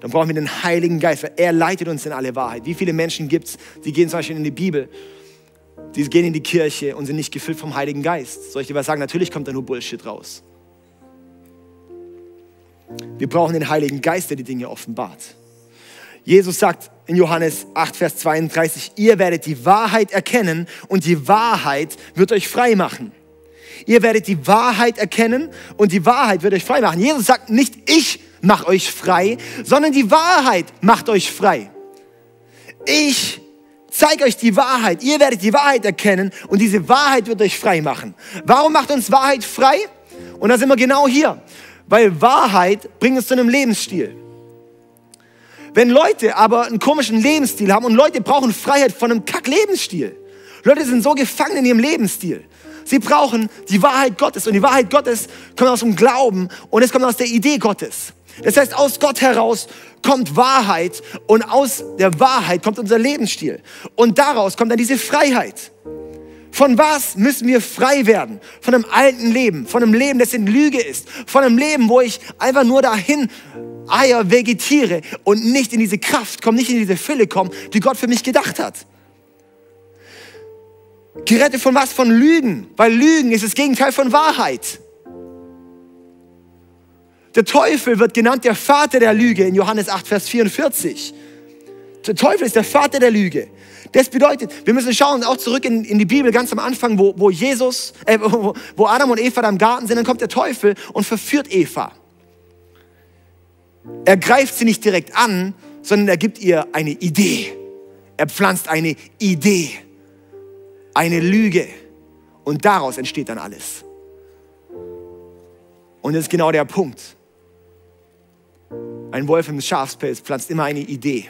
B: Dann brauchen wir den Heiligen Geist, weil er leitet uns in alle Wahrheit. Wie viele Menschen gibt es, die gehen zum Beispiel in die Bibel, die gehen in die Kirche und sind nicht gefüllt vom Heiligen Geist? Soll ich dir was sagen? Natürlich kommt da nur Bullshit raus. Wir brauchen den Heiligen Geist, der die Dinge offenbart. Jesus sagt in Johannes 8, Vers 32, ihr werdet die Wahrheit erkennen und die Wahrheit wird euch frei machen. Ihr werdet die Wahrheit erkennen und die Wahrheit wird euch frei machen. Jesus sagt nicht, ich mache euch frei, sondern die Wahrheit macht euch frei. Ich zeige euch die Wahrheit. Ihr werdet die Wahrheit erkennen und diese Wahrheit wird euch frei machen. Warum macht uns Wahrheit frei? Und da sind wir genau hier. Weil Wahrheit bringt uns zu einem Lebensstil. Wenn Leute aber einen komischen Lebensstil haben und Leute brauchen Freiheit von einem Kack-Lebensstil. Leute sind so gefangen in ihrem Lebensstil. Sie brauchen die Wahrheit Gottes und die Wahrheit Gottes kommt aus dem Glauben und es kommt aus der Idee Gottes. Das heißt, aus Gott heraus kommt Wahrheit und aus der Wahrheit kommt unser Lebensstil. Und daraus kommt dann diese Freiheit. Von was müssen wir frei werden? Von einem alten Leben, von einem Leben, das in Lüge ist, von einem Leben, wo ich einfach nur dahin Eier vegetiere und nicht in diese Kraft komme, nicht in diese Fülle komme, die Gott für mich gedacht hat. Gerettet von was? Von Lügen, weil Lügen ist das Gegenteil von Wahrheit. Der Teufel wird genannt der Vater der Lüge in Johannes 8, Vers 44. Der Teufel ist der Vater der Lüge. Das bedeutet, wir müssen schauen, auch zurück in, in die Bibel, ganz am Anfang, wo, wo Jesus, äh, wo, wo Adam und Eva da im Garten sind, dann kommt der Teufel und verführt Eva. Er greift sie nicht direkt an, sondern er gibt ihr eine Idee. Er pflanzt eine Idee, eine Lüge. Und daraus entsteht dann alles. Und das ist genau der Punkt. Ein Wolf im Schafspelz pflanzt immer eine Idee.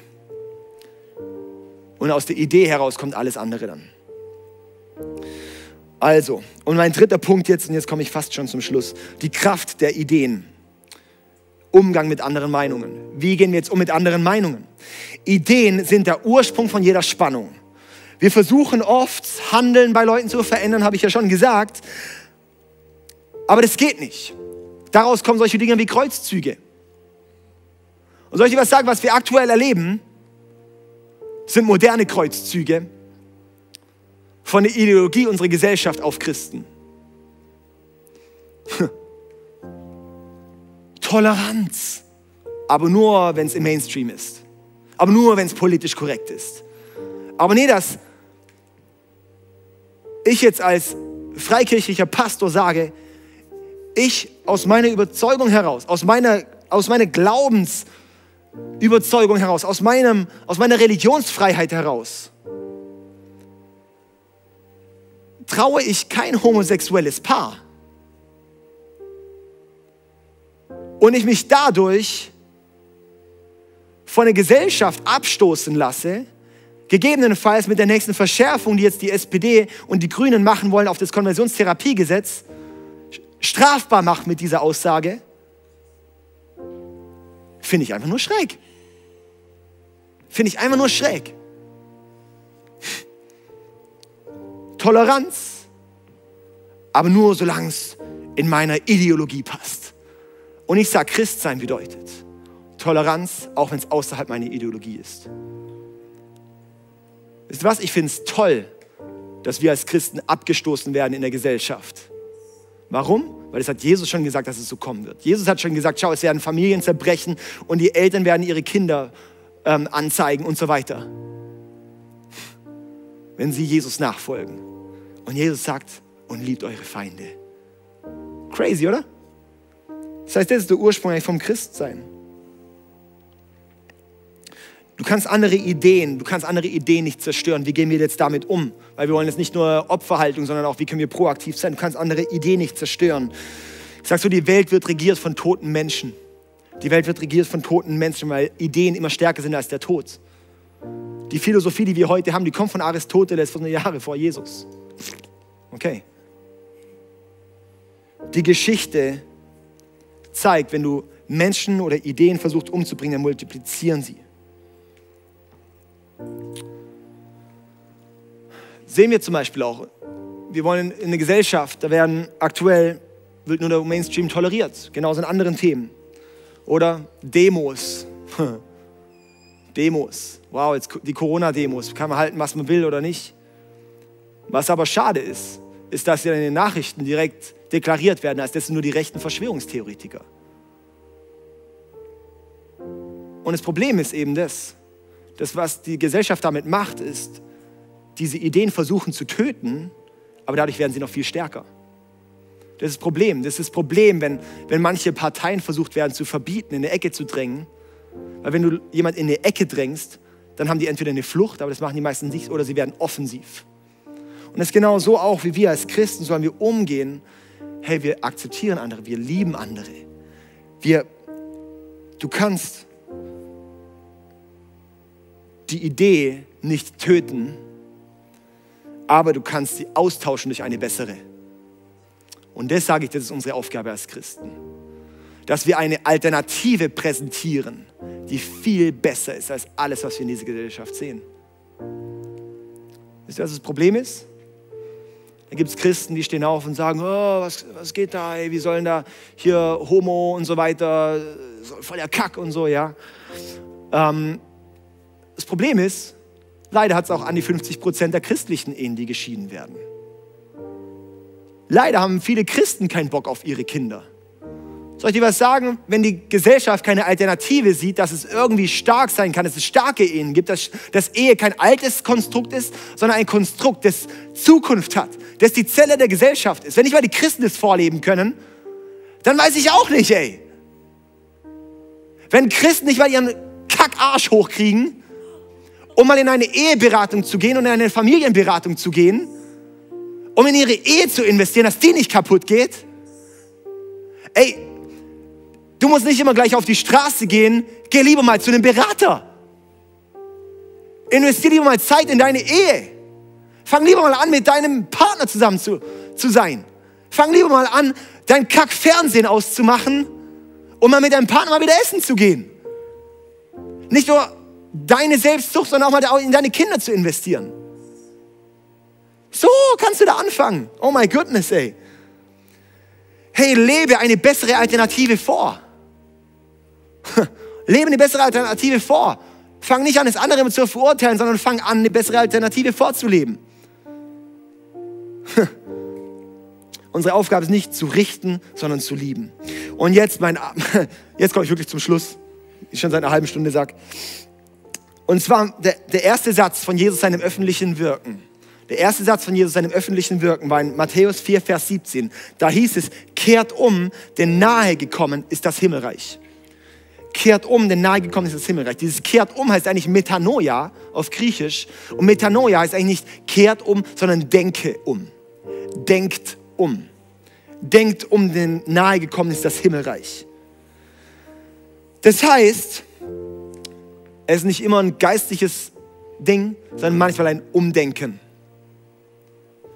B: Und aus der Idee heraus kommt alles andere dann. Also, und mein dritter Punkt jetzt, und jetzt komme ich fast schon zum Schluss, die Kraft der Ideen. Umgang mit anderen Meinungen. Wie gehen wir jetzt um mit anderen Meinungen? Ideen sind der Ursprung von jeder Spannung. Wir versuchen oft, Handeln bei Leuten zu verändern, habe ich ja schon gesagt. Aber das geht nicht. Daraus kommen solche Dinge wie Kreuzzüge. Und soll ich dir was sagen, was wir aktuell erleben? Sind moderne Kreuzzüge von der Ideologie unserer Gesellschaft auf Christen. (laughs) Toleranz, aber nur, wenn es im Mainstream ist. Aber nur, wenn es politisch korrekt ist. Aber nee, dass ich jetzt als freikirchlicher Pastor sage, ich aus meiner Überzeugung heraus, aus meiner, aus meiner Glaubens- Überzeugung heraus, aus, meinem, aus meiner Religionsfreiheit heraus, traue ich kein homosexuelles Paar. Und ich mich dadurch von der Gesellschaft abstoßen lasse, gegebenenfalls mit der nächsten Verschärfung, die jetzt die SPD und die Grünen machen wollen auf das Konversionstherapiegesetz, strafbar macht mit dieser Aussage, Finde ich einfach nur schräg. Finde ich einfach nur schräg. Toleranz, aber nur solange es in meiner Ideologie passt. Und ich sage, Christsein bedeutet Toleranz, auch wenn es außerhalb meiner Ideologie ist. Wisst ihr was? Ich finde es toll, dass wir als Christen abgestoßen werden in der Gesellschaft. Warum? Weil es hat Jesus schon gesagt, dass es so kommen wird. Jesus hat schon gesagt, schau, es werden Familien zerbrechen und die Eltern werden ihre Kinder ähm, anzeigen und so weiter. Wenn sie Jesus nachfolgen. Und Jesus sagt, und liebt eure Feinde. Crazy, oder? Das heißt, das ist der Ursprung vom Christsein. Du kannst andere Ideen, du kannst andere Ideen nicht zerstören. Wie gehen wir jetzt damit um? Weil wir wollen jetzt nicht nur Opferhaltung, sondern auch, wie können wir proaktiv sein? Du kannst andere Ideen nicht zerstören. Ich sag so, die Welt wird regiert von toten Menschen. Die Welt wird regiert von toten Menschen, weil Ideen immer stärker sind als der Tod. Die Philosophie, die wir heute haben, die kommt von Aristoteles von Jahre vor Jesus. Okay. Die Geschichte zeigt, wenn du Menschen oder Ideen versuchst umzubringen, dann multiplizieren sie. Sehen wir zum Beispiel auch, wir wollen in eine Gesellschaft, da werden aktuell, wird nur der Mainstream toleriert, genauso in anderen Themen. Oder Demos. (laughs) Demos. Wow, jetzt die Corona-Demos. Kann man halten, was man will oder nicht. Was aber schade ist, ist, dass ja in den Nachrichten direkt deklariert werden, als das sind nur die rechten Verschwörungstheoretiker. Und das Problem ist eben das, das, was die Gesellschaft damit macht, ist, diese Ideen versuchen zu töten, aber dadurch werden sie noch viel stärker. Das ist das Problem. Das ist das Problem, wenn, wenn manche Parteien versucht werden zu verbieten, in eine Ecke zu drängen. Weil wenn du jemand in eine Ecke drängst, dann haben die entweder eine Flucht, aber das machen die meisten nicht, oder sie werden offensiv. Und das ist genau so auch, wie wir als Christen sollen wir umgehen. Hey, wir akzeptieren andere, wir lieben andere. Wir, du kannst die Idee nicht töten, aber du kannst sie austauschen durch eine bessere. Und das sage ich, das ist unsere Aufgabe als Christen. Dass wir eine Alternative präsentieren, die viel besser ist als alles, was wir in dieser Gesellschaft sehen. Wisst ihr, was das Problem ist? Da gibt es Christen, die stehen auf und sagen, oh, was, was geht da, ey, wie sollen da hier Homo und so weiter, voll der Kack und so, ja. Ähm, das Problem ist, leider hat es auch an die 50 Prozent der christlichen Ehen, die geschieden werden. Leider haben viele Christen keinen Bock auf ihre Kinder. Soll ich dir was sagen? Wenn die Gesellschaft keine Alternative sieht, dass es irgendwie stark sein kann, dass es starke Ehen gibt, dass, dass Ehe kein altes Konstrukt ist, sondern ein Konstrukt, das Zukunft hat, das die Zelle der Gesellschaft ist. Wenn nicht mal die Christen das vorleben können, dann weiß ich auch nicht, ey. Wenn Christen nicht mal ihren Kackarsch hochkriegen, um mal in eine Eheberatung zu gehen und in eine Familienberatung zu gehen, um in ihre Ehe zu investieren, dass die nicht kaputt geht. Ey, du musst nicht immer gleich auf die Straße gehen, geh lieber mal zu einem Berater. Investier lieber mal Zeit in deine Ehe. Fang lieber mal an, mit deinem Partner zusammen zu, zu sein. Fang lieber mal an, dein Kack-Fernsehen auszumachen und mal mit deinem Partner mal wieder essen zu gehen. Nicht nur deine Selbstsucht, sondern auch mal in deine Kinder zu investieren. So kannst du da anfangen. Oh my goodness, ey. Hey, lebe eine bessere Alternative vor. (laughs) lebe eine bessere Alternative vor. Fang nicht an, das andere zu verurteilen, sondern fang an, eine bessere Alternative vorzuleben. (laughs) Unsere Aufgabe ist nicht zu richten, sondern zu lieben. Und jetzt, mein, (laughs) jetzt komme ich wirklich zum Schluss. Ich schon seit einer halben Stunde sage. Und zwar der, der erste Satz von Jesus seinem öffentlichen Wirken. Der erste Satz von Jesus seinem öffentlichen Wirken war in Matthäus 4, Vers 17. Da hieß es, kehrt um, denn nahe gekommen ist das Himmelreich. Kehrt um, denn nahe gekommen ist das Himmelreich. Dieses kehrt um heißt eigentlich Metanoia auf Griechisch. Und Metanoia heißt eigentlich nicht kehrt um, sondern denke um. Denkt um. Denkt um, denn nahe gekommen ist das Himmelreich. Das heißt, es ist nicht immer ein geistliches Ding, sondern manchmal ein Umdenken.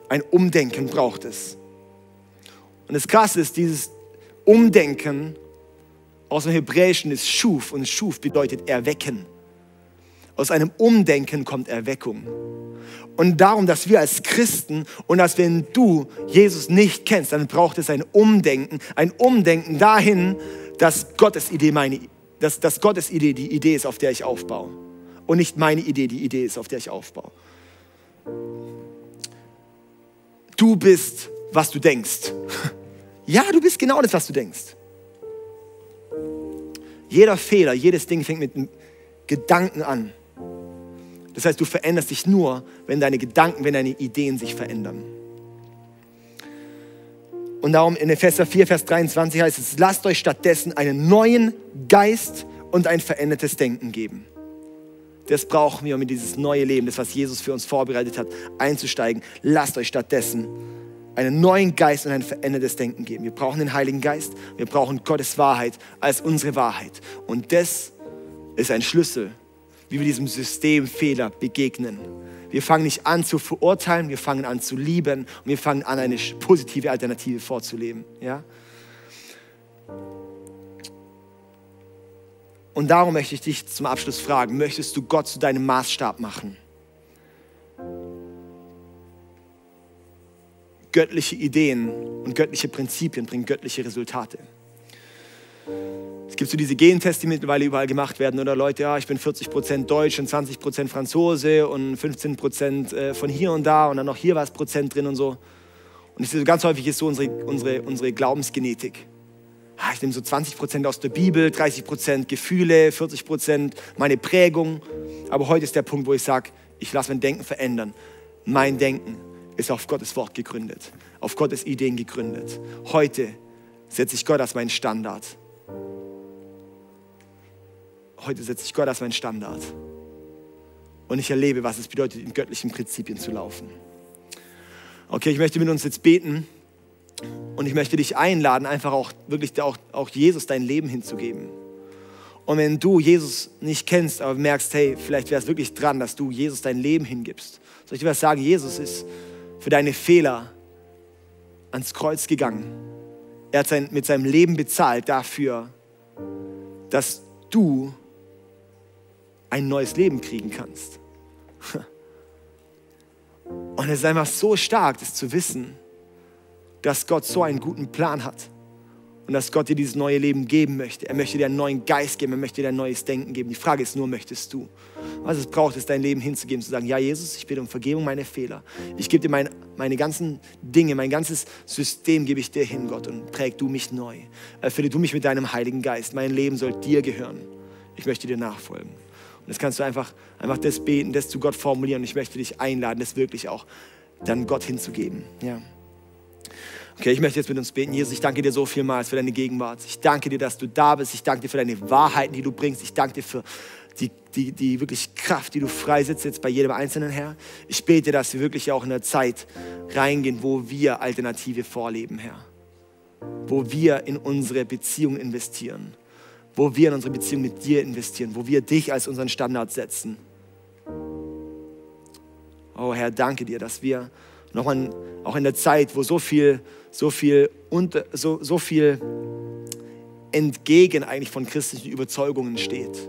B: Ein Umdenken braucht es. Und das Krasse ist, dieses Umdenken aus dem Hebräischen ist Schuf und Schuf bedeutet erwecken. Aus einem Umdenken kommt Erweckung. Und darum, dass wir als Christen und dass wenn du Jesus nicht kennst, dann braucht es ein Umdenken. Ein Umdenken dahin, dass Gottes Idee meine dass, dass Gottes Idee die Idee ist, auf der ich aufbaue. Und nicht meine Idee die Idee ist, auf der ich aufbaue. Du bist, was du denkst. (laughs) Ja, du bist genau das, was du denkst. Jeder Fehler, jedes Ding fängt mit einem Gedanken an. Das heißt, du veränderst dich nur, wenn deine Gedanken, wenn deine Ideen sich verändern. Und darum in Epheser 4, Vers 23 heißt es, lasst euch stattdessen einen neuen Geist und ein verändertes Denken geben. Das brauchen wir, um in dieses neue Leben, das, was Jesus für uns vorbereitet hat, einzusteigen. Lasst euch stattdessen einen neuen Geist und ein verändertes Denken geben. Wir brauchen den Heiligen Geist, wir brauchen Gottes Wahrheit als unsere Wahrheit. Und das ist ein Schlüssel, wie wir diesem Systemfehler begegnen. Wir fangen nicht an zu verurteilen, wir fangen an zu lieben und wir fangen an, eine positive Alternative vorzuleben. Ja? Und darum möchte ich dich zum Abschluss fragen, möchtest du Gott zu deinem Maßstab machen? Göttliche Ideen und göttliche Prinzipien bringen göttliche Resultate. Es gibt so diese Genteste, die mittlerweile überall gemacht werden. Oder Leute, ja, ich bin 40% Deutsch und 20% Franzose und 15% äh, von hier und da und dann noch hier was Prozent drin und so. Und ganz häufig ist so unsere, unsere, unsere Glaubensgenetik. Ich nehme so 20% aus der Bibel, 30% Gefühle, 40% meine Prägung. Aber heute ist der Punkt, wo ich sage, ich lasse mein Denken verändern. Mein Denken ist auf Gottes Wort gegründet, auf Gottes Ideen gegründet. Heute setze ich Gott als meinen Standard heute setze ich Gott als mein Standard. Und ich erlebe, was es bedeutet, in göttlichen Prinzipien zu laufen. Okay, ich möchte mit uns jetzt beten. Und ich möchte dich einladen, einfach auch wirklich auch, auch Jesus dein Leben hinzugeben. Und wenn du Jesus nicht kennst, aber merkst, hey, vielleicht wäre es wirklich dran, dass du Jesus dein Leben hingibst. Soll ich dir was sagen? Jesus ist für deine Fehler ans Kreuz gegangen. Er hat sein, mit seinem Leben bezahlt dafür, dass du ein neues Leben kriegen kannst. Und es ist einfach so stark, das zu wissen, dass Gott so einen guten Plan hat und dass Gott dir dieses neue Leben geben möchte. Er möchte dir einen neuen Geist geben, er möchte dir ein neues Denken geben. Die Frage ist nur, möchtest du? Was es braucht, ist dein Leben hinzugeben, zu sagen, ja Jesus, ich bitte um Vergebung meiner Fehler. Ich gebe dir mein, meine ganzen Dinge, mein ganzes System gebe ich dir hin, Gott, und präg du mich neu. Erfülle du mich mit deinem Heiligen Geist. Mein Leben soll dir gehören. Ich möchte dir nachfolgen. Und das kannst du einfach, einfach das beten, das zu Gott formulieren. Und ich möchte dich einladen, das wirklich auch dann Gott hinzugeben. Ja. Okay, ich möchte jetzt mit uns beten. Jesus, ich danke dir so vielmals für deine Gegenwart. Ich danke dir, dass du da bist. Ich danke dir für deine Wahrheiten, die du bringst. Ich danke dir für die, die, die wirklich Kraft, die du freisetzt jetzt bei jedem Einzelnen, Herr. Ich bete, dass wir wirklich auch in eine Zeit reingehen, wo wir Alternative vorleben, Herr. Wo wir in unsere Beziehung investieren. Wo wir in unsere Beziehung mit dir investieren. Wo wir dich als unseren Standard setzen. Oh Herr, danke dir, dass wir nochmal auch in der Zeit, wo so viel so viel, unter, so, so viel entgegen eigentlich von christlichen Überzeugungen steht,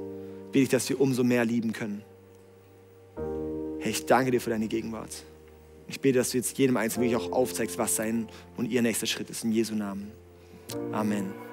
B: will ich, dass wir umso mehr lieben können. Herr, ich danke dir für deine Gegenwart. Ich bete, dass du jetzt jedem Einzelnen wirklich auch aufzeigst, was sein und ihr nächster Schritt ist. In Jesu Namen. Amen.